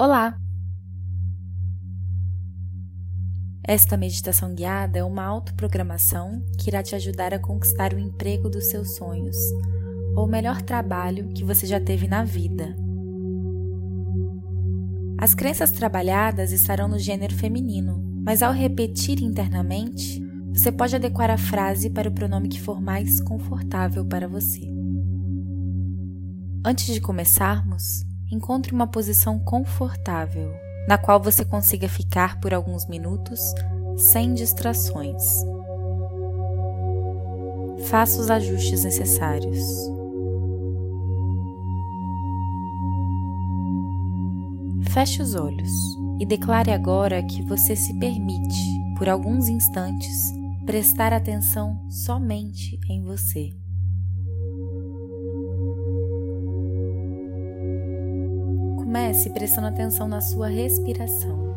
Olá! Esta meditação guiada é uma autoprogramação que irá te ajudar a conquistar o emprego dos seus sonhos, ou o melhor trabalho que você já teve na vida. As crenças trabalhadas estarão no gênero feminino, mas ao repetir internamente, você pode adequar a frase para o pronome que for mais confortável para você. Antes de começarmos, encontre uma posição confortável, na qual você consiga ficar por alguns minutos sem distrações. Faça os ajustes necessários. Feche os olhos e declare agora que você se permite, por alguns instantes, prestar atenção somente em você. Comece prestando atenção na sua respiração.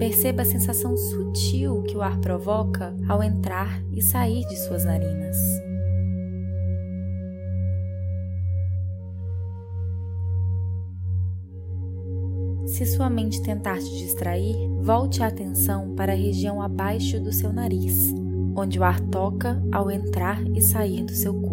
Perceba a sensação sutil que o ar provoca ao entrar e sair de suas narinas. Se sua mente tentar te distrair, volte a atenção para a região abaixo do seu nariz, onde o ar toca ao entrar e sair do seu corpo.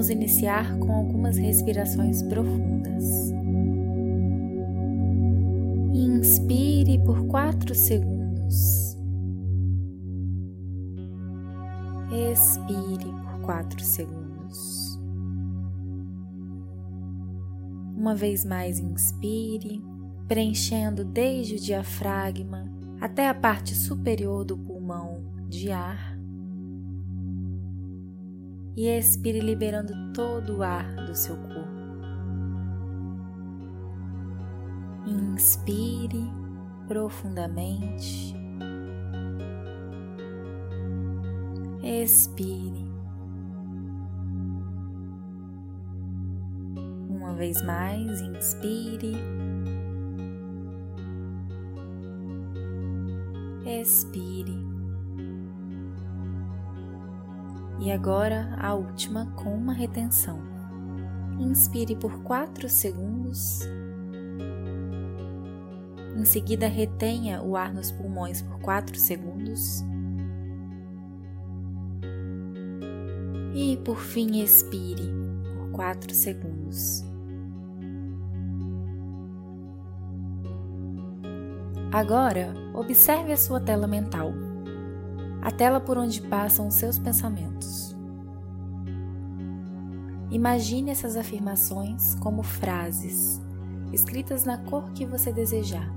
Vamos iniciar com algumas respirações profundas. Inspire por 4 segundos. Expire por 4 segundos. Uma vez mais, inspire, preenchendo desde o diafragma até a parte superior do pulmão de ar e expire liberando todo o ar do seu corpo. Inspire profundamente. Expire. Uma vez mais, inspire. Expire. E agora a última com uma retenção. Inspire por 4 segundos. Em seguida, retenha o ar nos pulmões por 4 segundos. E por fim, expire por 4 segundos. Agora, observe a sua tela mental a tela por onde passam os seus pensamentos. Imagine essas afirmações como frases, escritas na cor que você desejar.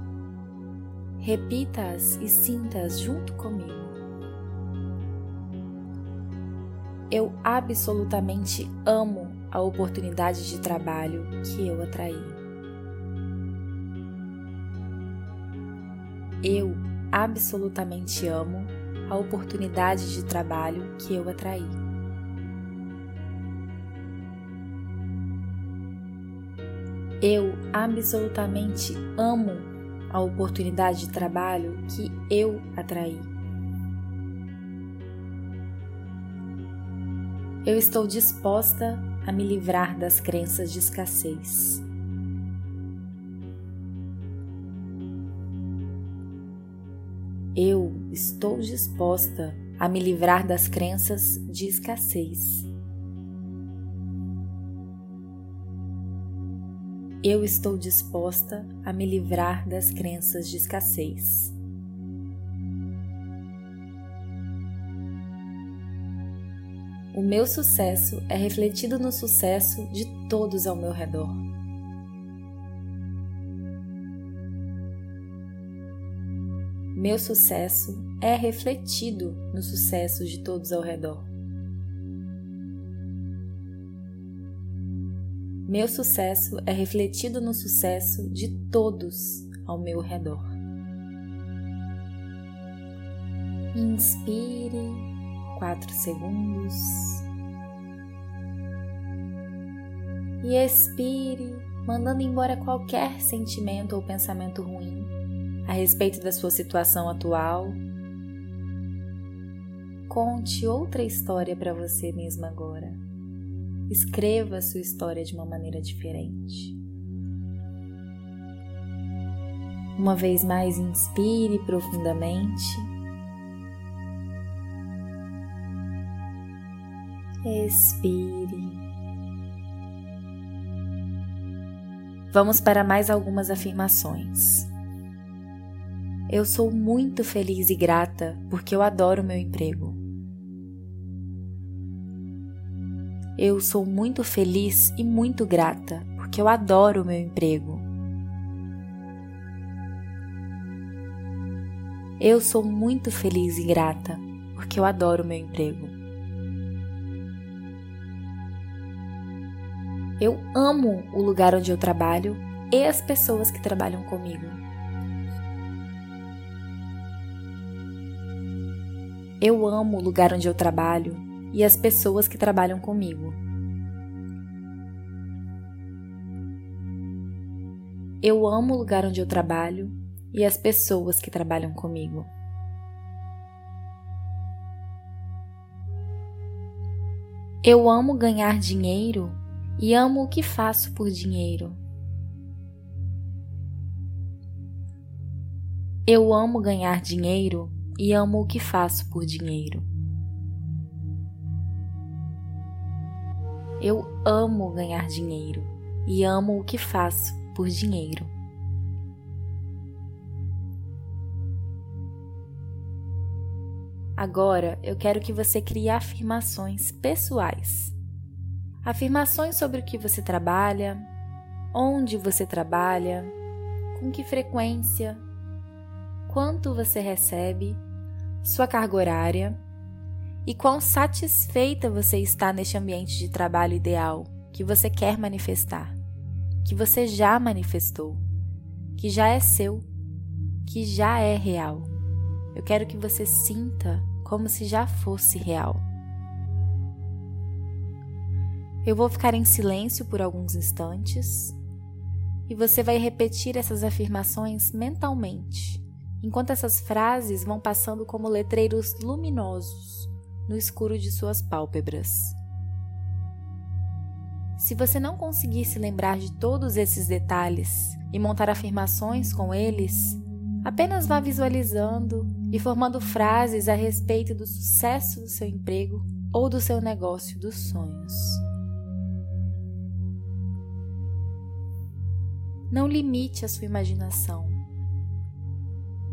Repita-as e sinta-as junto comigo. Eu absolutamente amo a oportunidade de trabalho que eu atraí. Eu absolutamente amo a oportunidade de trabalho que eu atraí. Eu absolutamente amo a oportunidade de trabalho que eu atraí. Eu estou disposta a me livrar das crenças de escassez. Estou disposta a me livrar das crenças de escassez. Eu estou disposta a me livrar das crenças de escassez. O meu sucesso é refletido no sucesso de todos ao meu redor. Meu sucesso é refletido no sucesso de todos ao redor. Meu sucesso é refletido no sucesso de todos ao meu redor. Inspire quatro segundos e expire, mandando embora qualquer sentimento ou pensamento ruim a respeito da sua situação atual. Conte outra história para você mesmo agora. Escreva a sua história de uma maneira diferente. Uma vez mais, inspire profundamente. Expire. Vamos para mais algumas afirmações. Eu sou muito feliz e grata porque eu adoro meu emprego. Eu sou muito feliz e muito grata porque eu adoro meu emprego. Eu sou muito feliz e grata porque eu adoro meu emprego. Eu amo o lugar onde eu trabalho e as pessoas que trabalham comigo. Eu amo o lugar onde eu trabalho e as pessoas que trabalham comigo. Eu amo o lugar onde eu trabalho e as pessoas que trabalham comigo. Eu amo ganhar dinheiro e amo o que faço por dinheiro. Eu amo ganhar dinheiro e amo o que faço por dinheiro. Eu amo ganhar dinheiro e amo o que faço por dinheiro. Agora eu quero que você crie afirmações pessoais. Afirmações sobre o que você trabalha, onde você trabalha, com que frequência, quanto você recebe, sua carga horária e quão satisfeita você está neste ambiente de trabalho ideal que você quer manifestar, que você já manifestou, que já é seu, que já é real. Eu quero que você sinta como se já fosse real. Eu vou ficar em silêncio por alguns instantes e você vai repetir essas afirmações mentalmente, enquanto essas frases vão passando como letreiros luminosos no escuro de suas pálpebras. Se você não conseguir se lembrar de todos esses detalhes e montar afirmações com eles, apenas vá visualizando e formando frases a respeito do sucesso do seu emprego ou do seu negócio dos sonhos. Não limite a sua imaginação.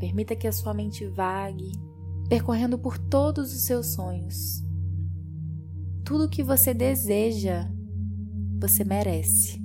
Permita que a sua mente vague, percorrendo por todos os seus sonhos. Tudo o que você deseja, você merece.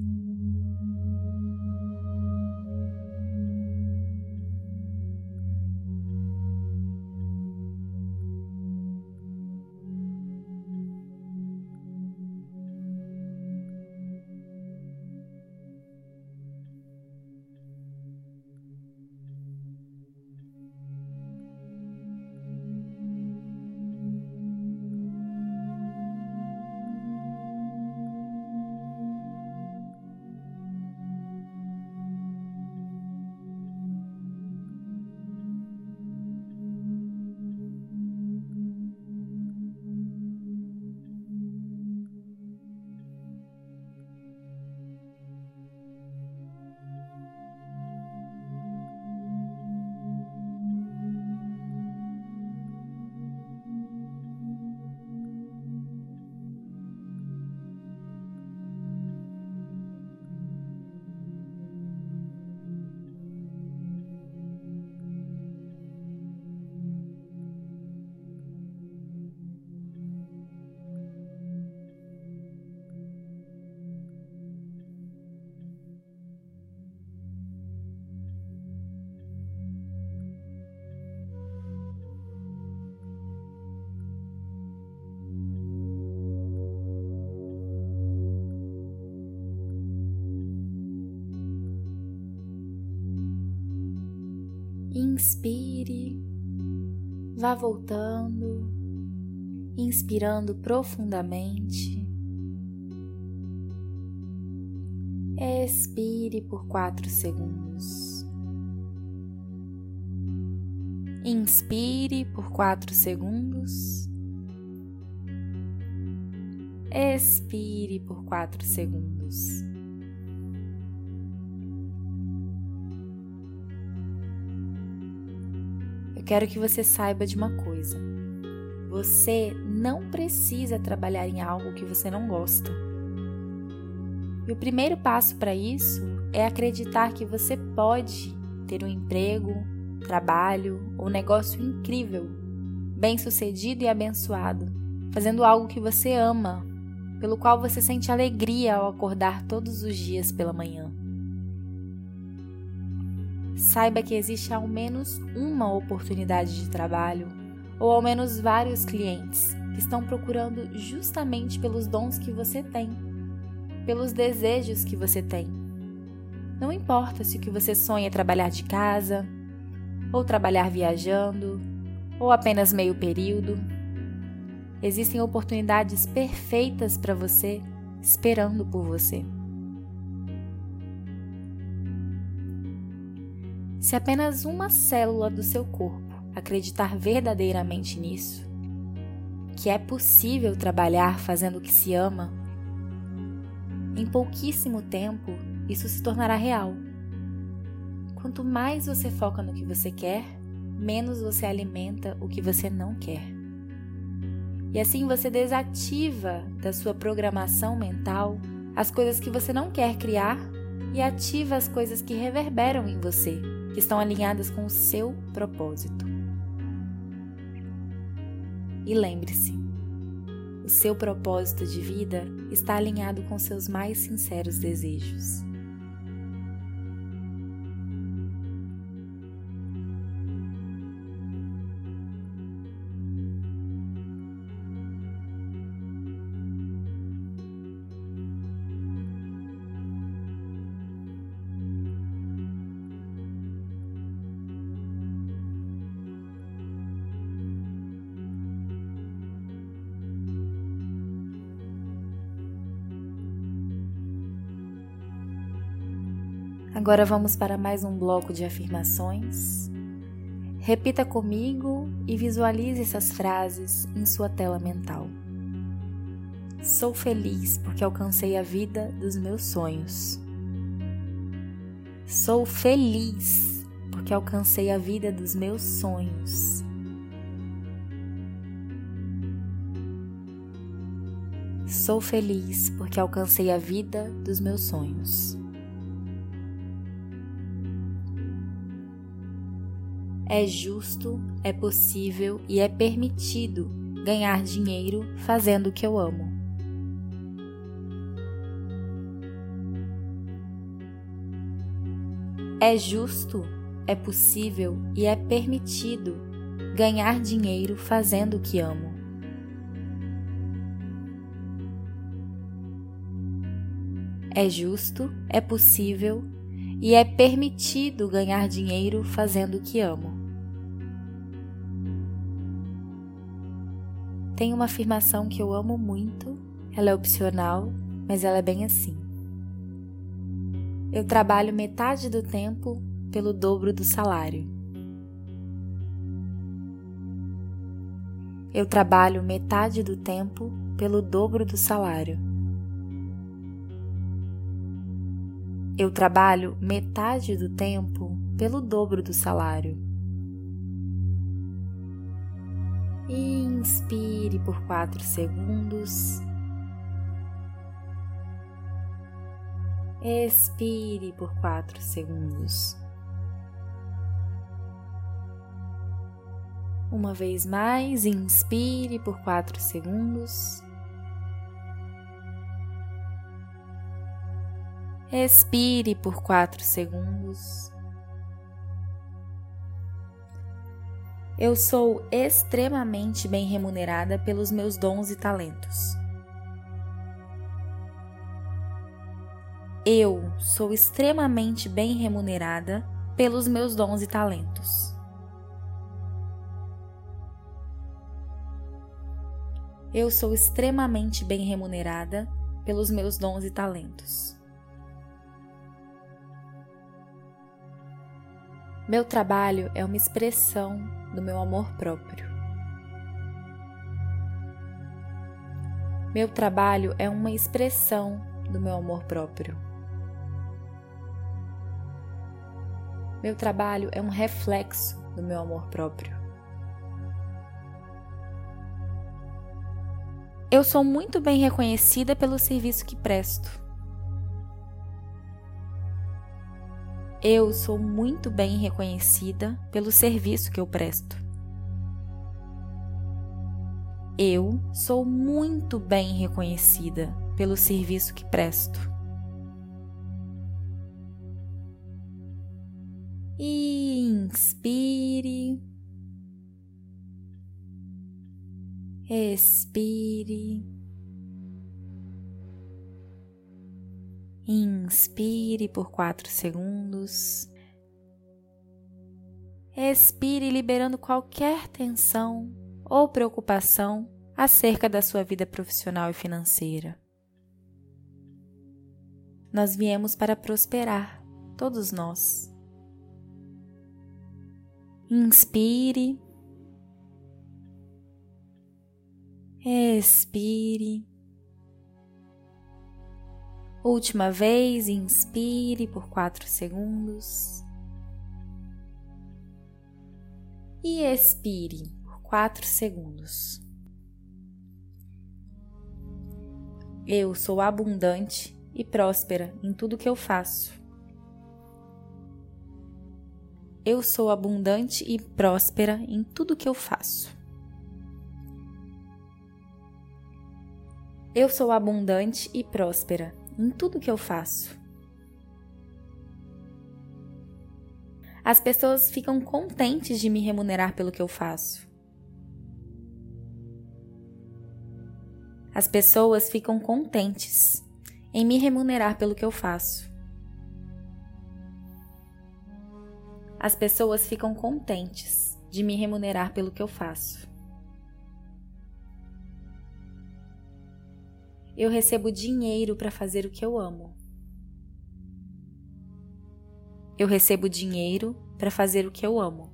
Inspire, vá voltando, inspirando profundamente. Expire por quatro segundos. Inspire por 4 segundos. Expire por 4 segundos. Quero que você saiba de uma coisa. Você não precisa trabalhar em algo que você não gosta. E o primeiro passo para isso é acreditar que você pode ter um emprego, trabalho ou negócio incrível, bem-sucedido e abençoado, fazendo algo que você ama, pelo qual você sente alegria ao acordar todos os dias pela manhã. Saiba que existe ao menos uma oportunidade de trabalho ou ao menos vários clientes que estão procurando justamente pelos dons que você tem, pelos desejos que você tem. Não importa se o que você sonha é trabalhar de casa, ou trabalhar viajando, ou apenas meio período. Existem oportunidades perfeitas para você esperando por você. Se apenas uma célula do seu corpo acreditar verdadeiramente nisso, que é possível trabalhar fazendo o que se ama, em pouquíssimo tempo isso se tornará real. Quanto mais você foca no que você quer, menos você alimenta o que você não quer. E assim você desativa da sua programação mental as coisas que você não quer criar e ativa as coisas que reverberam em você, que estão alinhadas com o seu propósito. E lembre-se, o seu propósito de vida está alinhado com seus mais sinceros desejos. Agora vamos para mais um bloco de afirmações. Repita comigo e visualize essas frases em sua tela mental. Sou feliz porque alcancei a vida dos meus sonhos. Sou feliz porque alcancei a vida dos meus sonhos. Sou feliz porque alcancei a vida dos meus sonhos. É justo, é possível e é permitido ganhar dinheiro fazendo o que eu amo. É justo, é possível e é permitido ganhar dinheiro fazendo o que amo. É justo, é possível e é permitido ganhar dinheiro fazendo o que amo. Tem uma afirmação que eu amo muito, ela é opcional, mas ela é bem assim. Eu trabalho metade do tempo pelo dobro do salário. Eu trabalho metade do tempo pelo dobro do salário. Eu trabalho metade do tempo pelo dobro do salário. Inspire por 4 segundos. Expire por 4 segundos. Uma vez mais, inspire por 4 segundos. Expire por 4 segundos. Eu sou extremamente bem remunerada pelos meus dons e talentos. Eu sou extremamente bem remunerada pelos meus dons e talentos. Eu sou extremamente bem remunerada pelos meus dons e talentos. Meu trabalho é uma expressão do meu amor próprio. Meu trabalho é uma expressão do meu amor próprio. Meu trabalho é um reflexo do meu amor próprio. Eu sou muito bem reconhecida pelo serviço que presto. Eu sou muito bem reconhecida pelo serviço que eu presto. Eu sou muito bem reconhecida pelo serviço que presto. E inspire. Expire. Inspire por quatro segundos. Expire, liberando qualquer tensão ou preocupação acerca da sua vida profissional e financeira. Nós viemos para prosperar, todos nós. Inspire Expire. Última vez, inspire por quatro segundos. E expire por quatro segundos. Eu sou abundante e próspera em tudo que eu faço. Eu sou abundante e próspera em tudo que eu faço. Eu sou abundante e próspera em tudo que eu faço. As pessoas ficam contentes de me remunerar pelo que eu faço. As pessoas ficam contentes em me remunerar pelo que eu faço. As pessoas ficam contentes de me remunerar pelo que eu faço. Eu recebo dinheiro para fazer o que eu amo. Eu recebo dinheiro para fazer o que eu amo.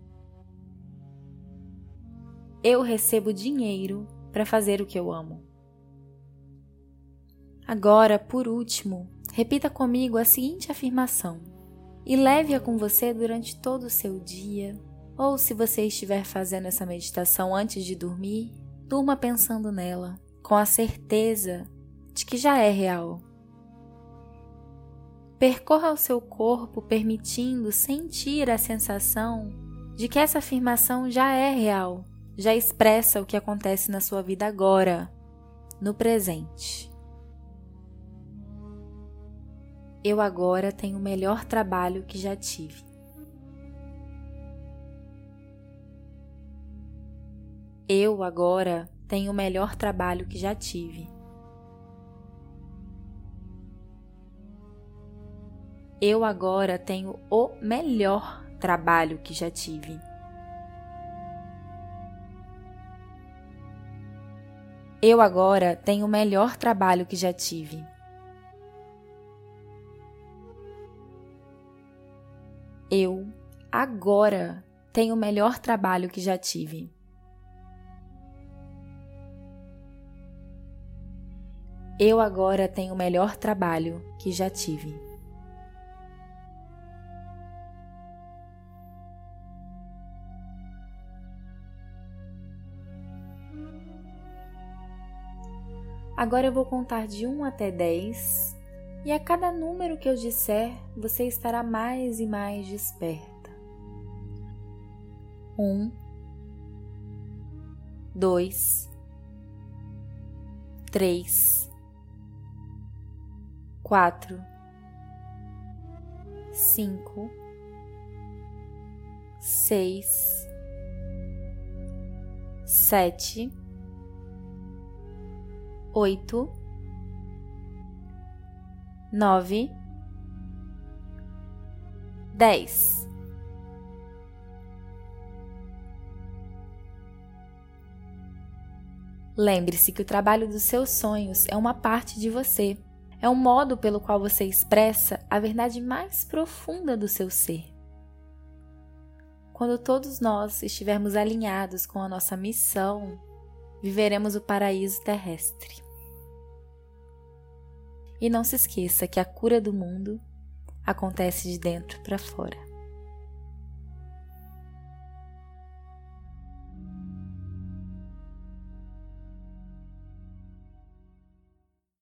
Eu recebo dinheiro para fazer o que eu amo. Agora, por último, repita comigo a seguinte afirmação e leve-a com você durante todo o seu dia, ou se você estiver fazendo essa meditação antes de dormir, durma pensando nela, com a certeza de que já é real. Percorra o seu corpo permitindo sentir a sensação de que essa afirmação já é real, já expressa o que acontece na sua vida agora, no presente. Eu agora tenho o melhor trabalho que já tive. Eu agora tenho o melhor trabalho que já tive. Eu agora tenho o melhor trabalho que já tive. Eu agora tenho o melhor trabalho que já tive. Eu agora tenho o melhor trabalho que já tive. Eu agora tenho o melhor trabalho que já tive. Agora eu vou contar de 1 até 10 e a cada número que eu disser, você estará mais e mais desperta. 1, 2, 3, 4, 5, 6, 7, oito, nove, dez. Lembre-se que o trabalho dos seus sonhos é uma parte de você, é um modo pelo qual você expressa a verdade mais profunda do seu ser. Quando todos nós estivermos alinhados com a nossa missão, viveremos o paraíso terrestre. E não se esqueça que a cura do mundo acontece de dentro para fora.